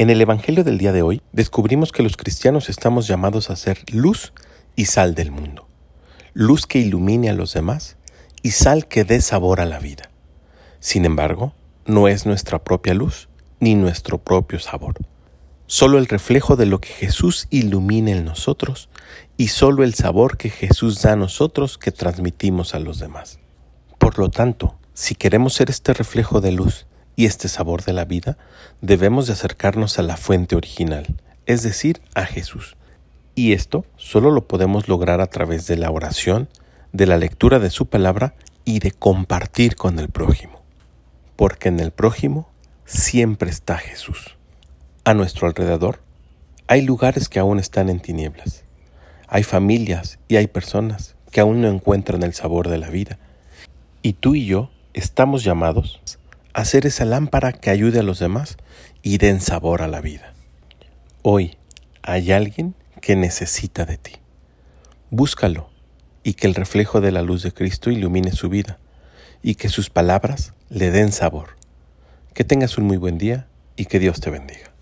En el Evangelio del día de hoy descubrimos que los cristianos estamos llamados a ser luz y sal del mundo, luz que ilumine a los demás y sal que dé sabor a la vida. Sin embargo, no es nuestra propia luz ni nuestro propio sabor. Solo el reflejo de lo que Jesús ilumina en nosotros y solo el sabor que Jesús da a nosotros que transmitimos a los demás. Por lo tanto, si queremos ser este reflejo de luz y este sabor de la vida, debemos de acercarnos a la fuente original, es decir, a Jesús. Y esto solo lo podemos lograr a través de la oración, de la lectura de su palabra y de compartir con el prójimo. Porque en el prójimo siempre está Jesús. A nuestro alrededor hay lugares que aún están en tinieblas. Hay familias y hay personas que aún no encuentran el sabor de la vida. Y tú y yo estamos llamados hacer esa lámpara que ayude a los demás y den sabor a la vida. Hoy hay alguien que necesita de ti. Búscalo y que el reflejo de la luz de Cristo ilumine su vida y que sus palabras le den sabor. Que tengas un muy buen día y que Dios te bendiga.